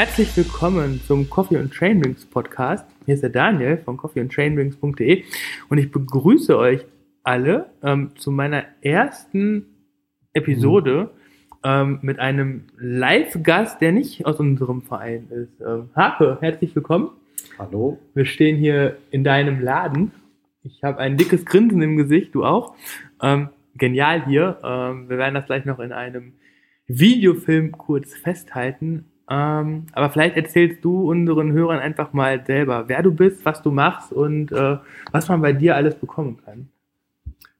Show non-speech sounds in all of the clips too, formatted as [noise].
Herzlich willkommen zum Coffee and Trainwings Podcast. Hier ist der Daniel von coffeeandtrainwings.de und ich begrüße euch alle ähm, zu meiner ersten Episode ähm, mit einem Live-Gast, der nicht aus unserem Verein ist. Ähm, Harpe, herzlich willkommen. Hallo. Wir stehen hier in deinem Laden. Ich habe ein dickes Grinsen im Gesicht, du auch. Ähm, genial hier. Ähm, wir werden das gleich noch in einem Videofilm kurz festhalten. Ähm, aber vielleicht erzählst du unseren Hörern einfach mal selber, wer du bist, was du machst und äh, was man bei dir alles bekommen kann.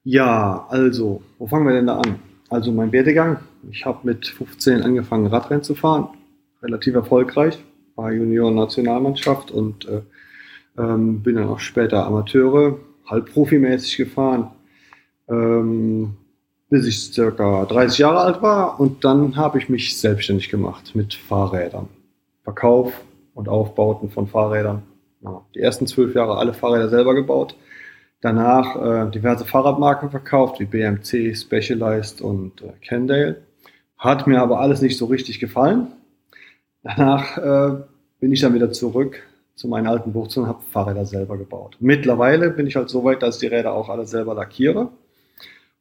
Ja, also, wo fangen wir denn da an? Also mein Werdegang. Ich habe mit 15 angefangen, Radrennen zu fahren. Relativ erfolgreich. War Junior-Nationalmannschaft und äh, ähm, bin dann auch später Amateure, halb profimäßig gefahren. Ähm, bis ich circa 30 Jahre alt war und dann habe ich mich selbstständig gemacht mit Fahrrädern. Verkauf und Aufbauten von Fahrrädern. Ja, die ersten zwölf Jahre alle Fahrräder selber gebaut. Danach äh, diverse Fahrradmarken verkauft, wie BMC, Specialized und äh, Kendale. Hat mir aber alles nicht so richtig gefallen. Danach äh, bin ich dann wieder zurück zu meinen alten Wurzeln und habe Fahrräder selber gebaut. Mittlerweile bin ich halt so weit, dass ich die Räder auch alle selber lackiere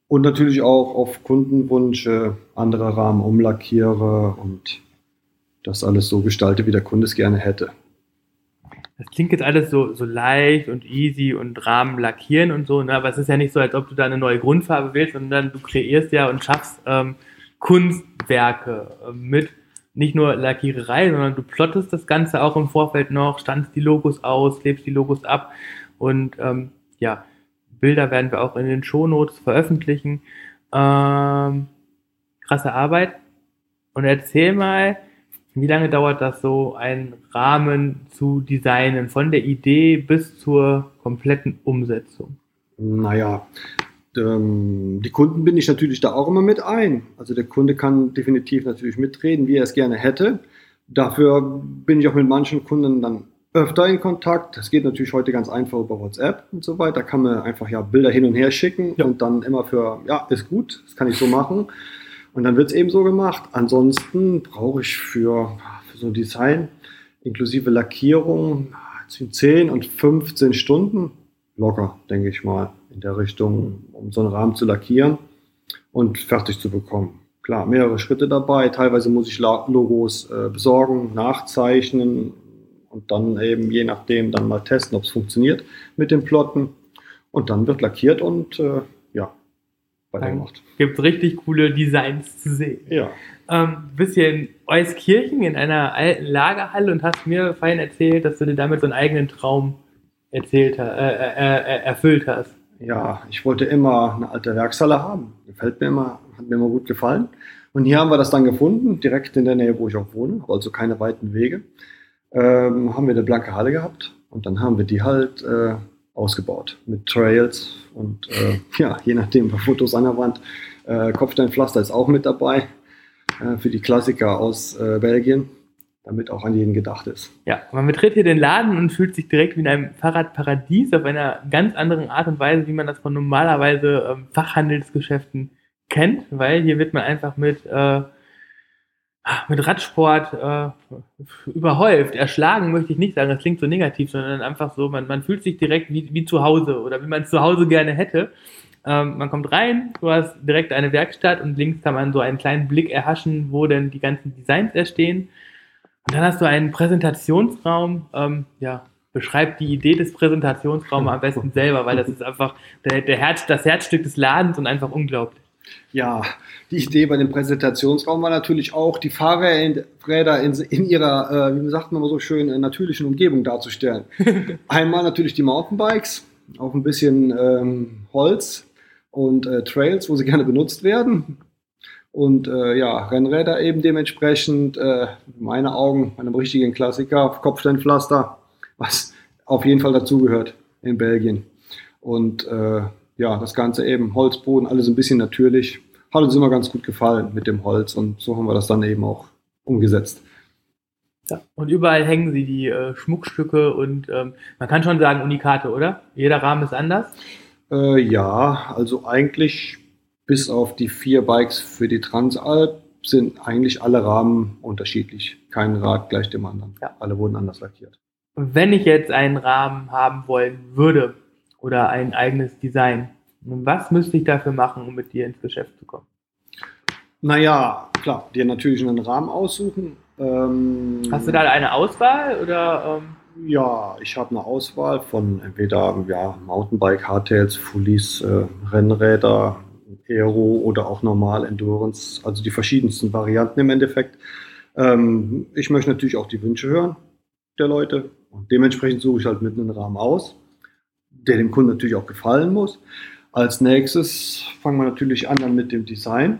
und natürlich auch auf Kundenwunsch äh, andere Rahmen umlackiere und das alles so gestalte, wie der Kunde es gerne hätte. Das klingt jetzt alles so, so leicht und easy und Rahmen lackieren und so, ne? aber es ist ja nicht so, als ob du da eine neue Grundfarbe wählst, sondern du kreierst ja und schaffst ähm, Kunstwerke äh, mit nicht nur Lackiererei, sondern du plottest das Ganze auch im Vorfeld noch, standst die Logos aus, lebst die Logos ab und ähm, ja, Bilder werden wir auch in den Shownotes veröffentlichen. Ähm, krasse Arbeit. Und erzähl mal, wie lange dauert das so, einen Rahmen zu designen, von der Idee bis zur kompletten Umsetzung? Naja, ähm, die Kunden bin ich natürlich da auch immer mit ein. Also der Kunde kann definitiv natürlich mitreden, wie er es gerne hätte. Dafür bin ich auch mit manchen Kunden dann öfter in Kontakt. Das geht natürlich heute ganz einfach über WhatsApp und so weiter. Da kann man einfach ja Bilder hin und her schicken ja. und dann immer für, ja, ist gut, das kann ich so machen. Und dann wird es eben so gemacht. Ansonsten brauche ich für, für so ein Design inklusive Lackierung zwischen 10 und 15 Stunden locker, denke ich mal, in der Richtung, um so einen Rahmen zu lackieren und fertig zu bekommen. Klar, mehrere Schritte dabei. Teilweise muss ich Logos äh, besorgen, nachzeichnen, und dann eben je nachdem dann mal testen, ob es funktioniert mit den Plotten. Und dann wird lackiert und äh, ja, weitergemacht. Gibt richtig coole Designs zu sehen. Ja. Ähm, bist hier in Euskirchen in einer alten Lagerhalle und hast mir vorhin erzählt, dass du dir damit so einen eigenen Traum erzählt, äh, äh, äh, erfüllt hast. Ja, ich wollte immer eine alte Werkshalle haben. Gefällt mir immer, hat mir immer gut gefallen. Und hier haben wir das dann gefunden, direkt in der Nähe, wo ich auch wohne, also keine weiten Wege ähm, haben wir eine blanke Halle gehabt und dann haben wir die halt äh, ausgebaut mit Trails und äh, [laughs] ja, je nachdem, bei Fotos an der Wand. Äh, Kopfsteinpflaster ist auch mit dabei äh, für die Klassiker aus äh, Belgien, damit auch an jeden gedacht ist. Ja, man betritt hier den Laden und fühlt sich direkt wie in einem Fahrradparadies auf einer ganz anderen Art und Weise, wie man das von normalerweise ähm, Fachhandelsgeschäften kennt, weil hier wird man einfach mit äh, mit Radsport äh, überhäuft. Erschlagen möchte ich nicht sagen, das klingt so negativ, sondern einfach so, man, man fühlt sich direkt wie, wie zu Hause oder wie man es zu Hause gerne hätte. Ähm, man kommt rein, du hast direkt eine Werkstatt und links kann man so einen kleinen Blick erhaschen, wo denn die ganzen Designs erstehen. Und dann hast du einen Präsentationsraum, ähm, ja, beschreib die Idee des Präsentationsraums am besten selber, weil das ist einfach der, der Herz, das Herzstück des Ladens und einfach unglaublich. Ja, die Idee bei dem Präsentationsraum war natürlich auch, die Fahrräder in, in ihrer, äh, wie sagt man so schön, äh, natürlichen Umgebung darzustellen. [laughs] Einmal natürlich die Mountainbikes, auch ein bisschen ähm, Holz und äh, Trails, wo sie gerne benutzt werden. Und äh, ja, Rennräder eben dementsprechend, äh, in meinen Augen, einem richtigen Klassiker, Kopfsteinpflaster, was auf jeden Fall dazugehört in Belgien. Und äh, ja, das Ganze eben Holzboden, alles ein bisschen natürlich. Hat uns immer ganz gut gefallen mit dem Holz und so haben wir das dann eben auch umgesetzt. Ja, und überall hängen sie die äh, Schmuckstücke und ähm, man kann schon sagen Unikate, oder? Jeder Rahmen ist anders? Äh, ja, also eigentlich bis auf die vier Bikes für die Transalp sind eigentlich alle Rahmen unterschiedlich. Kein Rad gleich dem anderen. Ja. Alle wurden anders lackiert. Wenn ich jetzt einen Rahmen haben wollen würde oder ein eigenes Design, was müsste ich dafür machen, um mit dir ins Geschäft zu kommen? Naja, klar, dir natürlich einen Rahmen aussuchen. Ähm, Hast du da eine Auswahl oder? Ähm Ja, ich habe eine Auswahl von entweder ja, Mountainbike, Hardtails, Fullies, äh, Rennräder, Aero oder auch normal Endurance, also die verschiedensten Varianten im Endeffekt. Ähm, ich möchte natürlich auch die Wünsche hören der Leute und dementsprechend suche ich halt mit einem Rahmen aus, der dem Kunden natürlich auch gefallen muss. Als nächstes fangen wir natürlich an mit dem Design,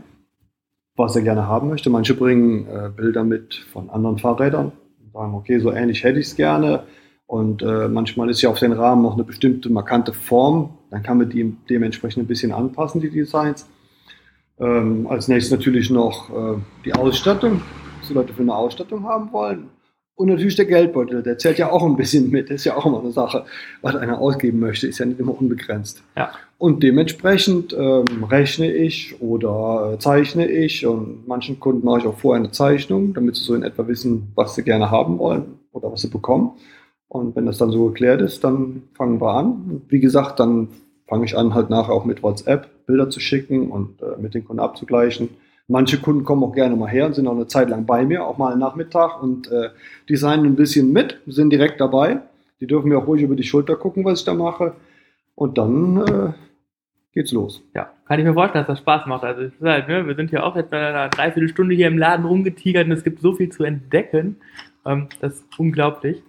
was er gerne haben möchte. Manche bringen äh, Bilder mit von anderen Fahrrädern und sagen, okay, so ähnlich hätte ich es gerne. Und äh, manchmal ist ja auf den Rahmen noch eine bestimmte markante Form. Dann kann man die dementsprechend ein bisschen anpassen, die Designs. Ähm, als nächstes natürlich noch äh, die Ausstattung, was die Leute für eine Ausstattung haben wollen. Und natürlich der Geldbeutel, der zählt ja auch ein bisschen mit. Das ist ja auch immer eine Sache, was einer ausgeben möchte, ist ja nicht immer unbegrenzt. Ja. Und dementsprechend ähm, rechne ich oder äh, zeichne ich und manchen Kunden mache ich auch vorher eine Zeichnung, damit sie so in etwa wissen, was sie gerne haben wollen oder was sie bekommen. Und wenn das dann so geklärt ist, dann fangen wir an. Und wie gesagt, dann fange ich an, halt nachher auch mit WhatsApp Bilder zu schicken und äh, mit den Kunden abzugleichen. Manche Kunden kommen auch gerne mal her und sind auch eine Zeit lang bei mir, auch mal einen Nachmittag und äh, designen ein bisschen mit, sind direkt dabei. Die dürfen mir auch ruhig über die Schulter gucken, was ich da mache. Und dann äh, geht's los. Ja, kann ich mir vorstellen, dass das Spaß macht. Also es ist halt, ne, wir sind ja auch jetzt einer Dreiviertelstunde hier im Laden rumgetigert und es gibt so viel zu entdecken. Ähm, das ist unglaublich.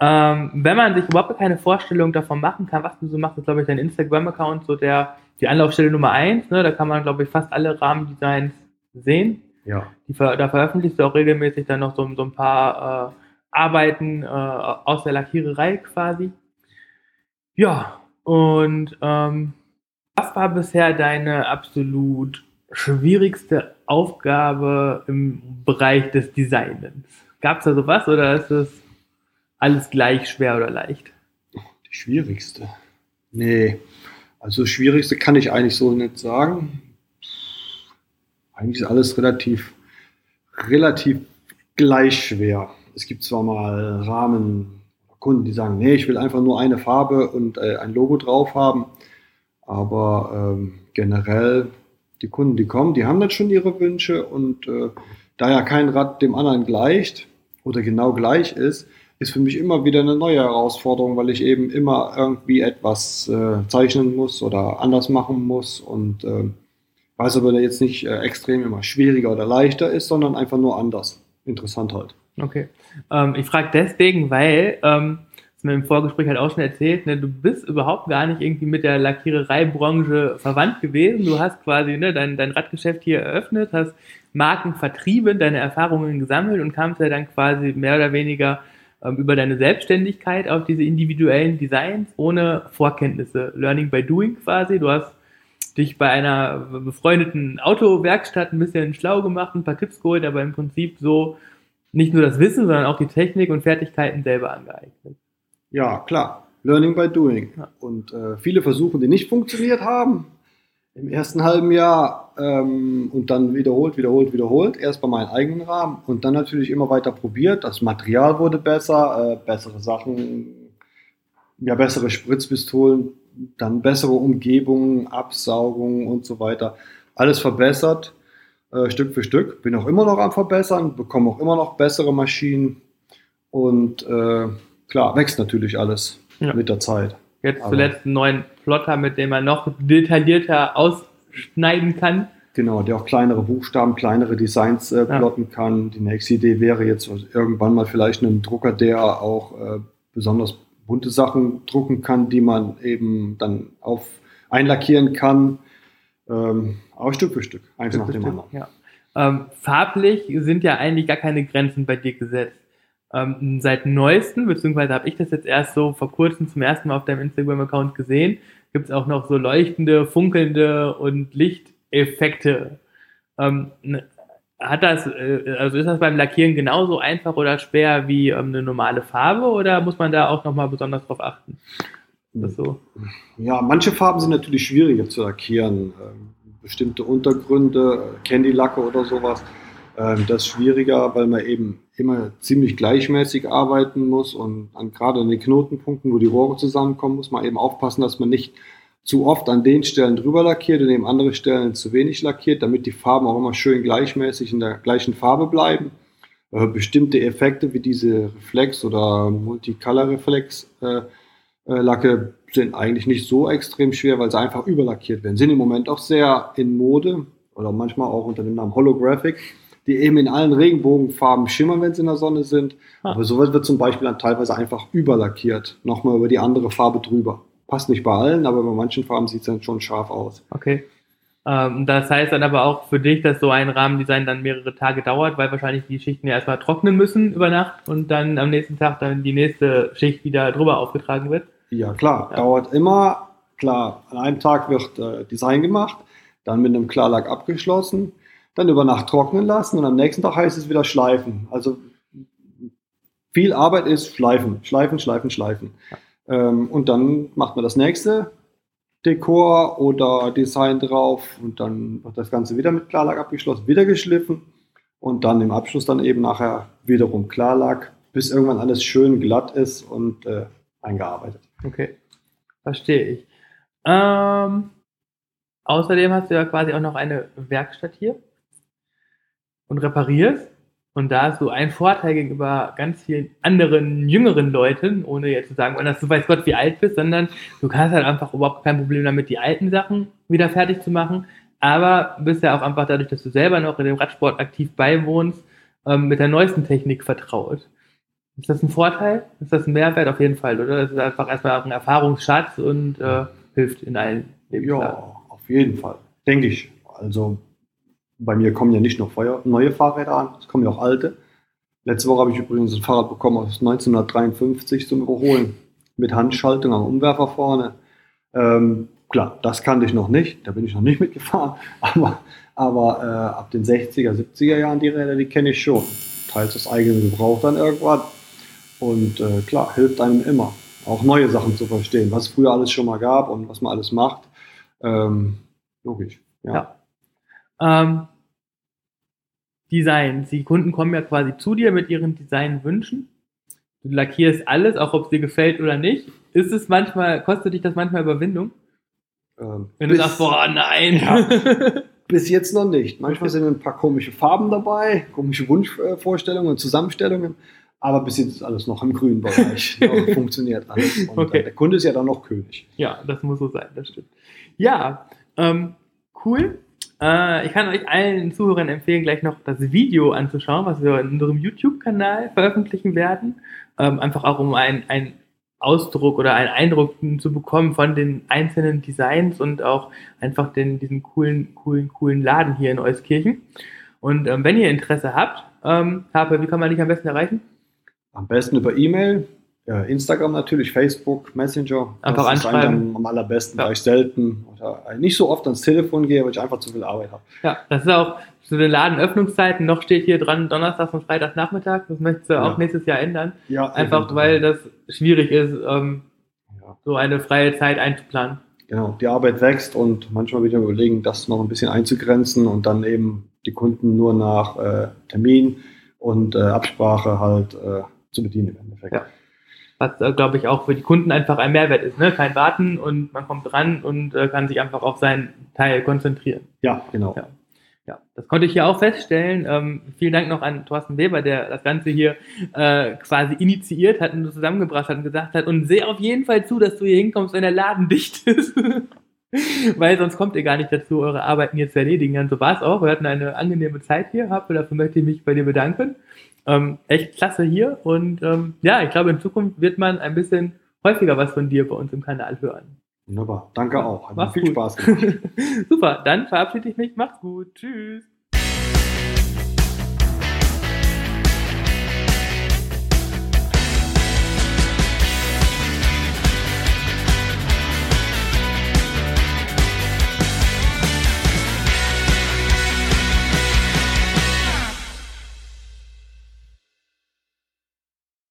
Ähm, wenn man sich überhaupt keine Vorstellung davon machen kann, was du so machst, ist, glaube ich, dein Instagram-Account so der, die Anlaufstelle Nummer eins. Ne? Da kann man, glaube ich, fast alle Rahmendesigns sehen. Ja. Die, da veröffentlichst du auch regelmäßig dann noch so, so ein paar äh, Arbeiten äh, aus der Lackiererei quasi. Ja, und ähm, was war bisher deine absolut schwierigste Aufgabe im Bereich des Designens? Gab es da sowas oder ist es alles gleich schwer oder leicht? Die schwierigste. Nee, also das Schwierigste kann ich eigentlich so nicht sagen. Eigentlich ist alles relativ, relativ gleich schwer. Es gibt zwar mal Rahmen, Kunden, die sagen, nee, ich will einfach nur eine Farbe und äh, ein Logo drauf haben. Aber ähm, generell, die Kunden, die kommen, die haben dann schon ihre Wünsche und äh, da ja kein Rad dem anderen gleicht oder genau gleich ist, ist für mich immer wieder eine neue Herausforderung, weil ich eben immer irgendwie etwas äh, zeichnen muss oder anders machen muss und äh, weiß aber jetzt nicht äh, extrem immer schwieriger oder leichter ist, sondern einfach nur anders. Interessant halt. Okay. Ähm, ich frage deswegen, weil, ähm, das mir im Vorgespräch halt auch schon erzählt, ne, du bist überhaupt gar nicht irgendwie mit der Lackierereibranche verwandt gewesen. Du hast quasi ne, dein, dein Radgeschäft hier eröffnet, hast Marken vertrieben, deine Erfahrungen gesammelt und kamst ja dann quasi mehr oder weniger ähm, über deine Selbstständigkeit auf diese individuellen Designs ohne Vorkenntnisse. Learning by doing quasi. Du hast dich bei einer befreundeten Autowerkstatt ein bisschen schlau gemacht, ein paar Tipps geholt, aber im Prinzip so nicht nur das Wissen, sondern auch die Technik und Fertigkeiten selber angeeignet. Ja, klar. Learning by doing. Ja. Und äh, viele Versuche, die nicht funktioniert haben, im ersten halben Jahr ähm, und dann wiederholt, wiederholt, wiederholt. Erst bei meinem eigenen Rahmen und dann natürlich immer weiter probiert. Das Material wurde besser, äh, bessere Sachen, ja, bessere Spritzpistolen, dann bessere Umgebungen, Absaugung und so weiter. Alles verbessert, äh, Stück für Stück. Bin auch immer noch am Verbessern, bekomme auch immer noch bessere Maschinen und äh, klar, wächst natürlich alles Ja. mit der Zeit. Jetzt Aber- zuletzt einen neuen Plotter, mit dem man noch detaillierter ausschneiden kann. Genau, der auch kleinere Buchstaben, kleinere Designs äh, Ja. plotten kann. Die nächste Idee wäre jetzt irgendwann mal vielleicht einen Drucker, der auch äh, besonders bunte Sachen drucken kann, die man eben dann auf einlackieren kann. Ähm, aber Stück für Stück, eins nach dem anderen. Ja. Ähm, farblich sind ja eigentlich gar keine Grenzen bei dir gesetzt. Ähm, seit neuestem, beziehungsweise habe ich das jetzt erst so vor kurzem zum ersten Mal auf deinem Instagram-Account gesehen, gibt es auch noch so leuchtende, funkelnde und Lichteffekte. Ähm, hat das, äh, also ist das beim Lackieren genauso einfach oder schwer wie ähm, eine normale Farbe oder muss man da auch nochmal besonders drauf achten? So? Ja, manche Farben sind natürlich schwieriger zu lackieren. Ähm, bestimmte Untergründe, Candy-Lacke oder sowas. Ähm, das ist schwieriger, weil man eben immer ziemlich gleichmäßig arbeiten muss und an, gerade an den Knotenpunkten, wo die Rohre zusammenkommen, muss man eben aufpassen, dass man nicht zu oft an den Stellen drüber lackiert und eben andere Stellen zu wenig lackiert, damit die Farben auch immer schön gleichmäßig in der gleichen Farbe bleiben. Äh, bestimmte Effekte wie diese Reflex oder Multicolor Reflex äh, äh, Lacke sind eigentlich nicht so extrem schwer, weil sie einfach überlackiert werden. Sind im Moment auch sehr in Mode oder manchmal auch unter dem Namen Holographic, die eben in allen Regenbogenfarben schimmern, wenn sie in der Sonne sind. Ah. Aber sowas wird zum Beispiel dann teilweise einfach überlackiert, nochmal über die andere Farbe drüber. Passt nicht bei allen, aber bei manchen Farben sieht es dann schon scharf aus. Okay. Ähm, das heißt dann aber auch für dich, dass so ein Rahmendesign dann mehrere Tage dauert, weil wahrscheinlich die Schichten ja erstmal trocknen müssen über Nacht und dann am nächsten Tag dann die nächste Schicht wieder drüber aufgetragen wird. Ja, klar, ja. dauert immer. Klar, an einem Tag wird äh, Design gemacht, dann mit einem Klarlack abgeschlossen, dann über Nacht trocknen lassen und am nächsten Tag heißt es wieder schleifen. Also viel Arbeit ist schleifen, schleifen, schleifen, schleifen. Ja. Ähm, und dann macht man das nächste, Dekor oder Design drauf und dann wird das Ganze wieder mit Klarlack abgeschlossen, wieder geschliffen und dann im Abschluss dann eben nachher wiederum Klarlack, bis irgendwann alles schön glatt ist und äh, eingearbeitet. Okay, verstehe ich. Ähm, außerdem hast du ja quasi auch noch eine Werkstatt hier und reparierst. Und da hast du einen Vorteil gegenüber ganz vielen anderen jüngeren Leuten, ohne jetzt zu sagen, dass du weiß Gott wie alt bist, sondern du kannst halt einfach überhaupt kein Problem damit, die alten Sachen wieder fertig zu machen. Aber bist ja auch einfach dadurch, dass du selber noch in dem Radsport aktiv beiwohnst, ähm, mit der neuesten Technik vertraut. Ist das ein Vorteil? Ist das ein Mehrwert auf jeden Fall, oder? Das ist einfach erstmal ein Erfahrungsschatz und äh, hilft in allen Lebenslagen. Ja, auf jeden Fall. Denke ich. Also bei mir kommen ja nicht nur neue Fahrräder an, es kommen ja auch alte. Letzte Woche habe ich übrigens ein Fahrrad bekommen aus 1953 zum Überholen mit Handschaltung am Umwerfer vorne. Ähm, klar, das kannte ich noch nicht, da bin ich noch nicht [laughs] mitgefahren, aber, aber äh, ab den 60er, 70er Jahren die Räder, die kenne ich schon. Teils das eigene Gebrauch dann irgendwann. Und äh, klar, hilft einem immer, auch neue Sachen zu verstehen, was es früher alles schon mal gab und was man alles macht. Ähm, logisch, ja. ja. Ähm, Designs. Die Kunden kommen ja quasi zu dir mit ihren Designwünschen. Du lackierst alles, auch ob es dir gefällt oder nicht. Ist es manchmal, kostet dich das manchmal Überwindung? Ähm, Wenn du sagst, boah, nein. Ja, [laughs] bis jetzt noch nicht. Manchmal sind ein paar komische Farben dabei, komische Wunschvorstellungen und Zusammenstellungen. Aber bis jetzt ist alles noch im grünen Bereich. [laughs] funktioniert alles. Und okay. der Kunde ist ja dann noch König. Ja, das muss so sein, das stimmt. Ja, ähm, cool. Äh, ich kann euch allen Zuhörern empfehlen, gleich noch das Video anzuschauen, was wir in unserem YouTube-Kanal veröffentlichen werden. Ähm, einfach auch um einen Ausdruck oder einen Eindruck zu bekommen von den einzelnen Designs und auch einfach den, diesen coolen, coolen, coolen Laden hier in Euskirchen. Und ähm, wenn ihr Interesse habt, ähm, Harpe, wie kann man dich am besten erreichen? Am besten über E-Mail Instagram natürlich, Facebook, Messenger. Einfach das anschreiben. Am allerbesten, ja. weil ich selten oder nicht so oft ans Telefon gehe, weil ich einfach zu viel Arbeit habe. Ja, das ist auch zu den Ladenöffnungszeiten. Noch steht hier dran Donnerstag und Freitagnachmittag. Das möchtest du ja. auch nächstes Jahr ändern. Ja, einfach weil das schwierig ist, ähm, ja. so eine freie Zeit einzuplanen. Genau, die Arbeit wächst und manchmal wieder überlegen, das noch ein bisschen einzugrenzen und dann eben die Kunden nur nach äh, Termin und äh, Absprache halt äh, zu bedienen im Endeffekt. Ja was, äh, glaube ich, auch für die Kunden einfach ein Mehrwert ist. Ne? Kein Warten und man kommt dran und äh, kann sich einfach auf seinen Teil konzentrieren. Ja, genau. Ja. Ja, das konnte ich hier auch feststellen. Ähm, vielen Dank noch an Thorsten Weber, der das Ganze hier äh, quasi initiiert hat und zusammengebracht hat und gesagt hat, und sehe auf jeden Fall zu, dass du hier hinkommst, wenn der Laden [laughs] dicht ist. Weil sonst kommt ihr gar nicht dazu, eure Arbeiten hier zu erledigen. Und so war es auch. Wir hatten eine angenehme Zeit hier, dafür möchte ich mich bei dir bedanken. Ähm, echt klasse hier und ähm, ja, ich glaube, in Zukunft wird man ein bisschen häufiger was von dir bei uns im Kanal hören. Wunderbar, danke auch. Hat Mach's viel gut. Spaß gemacht. [laughs] Super, dann verabschiede ich mich. Macht's gut. Tschüss.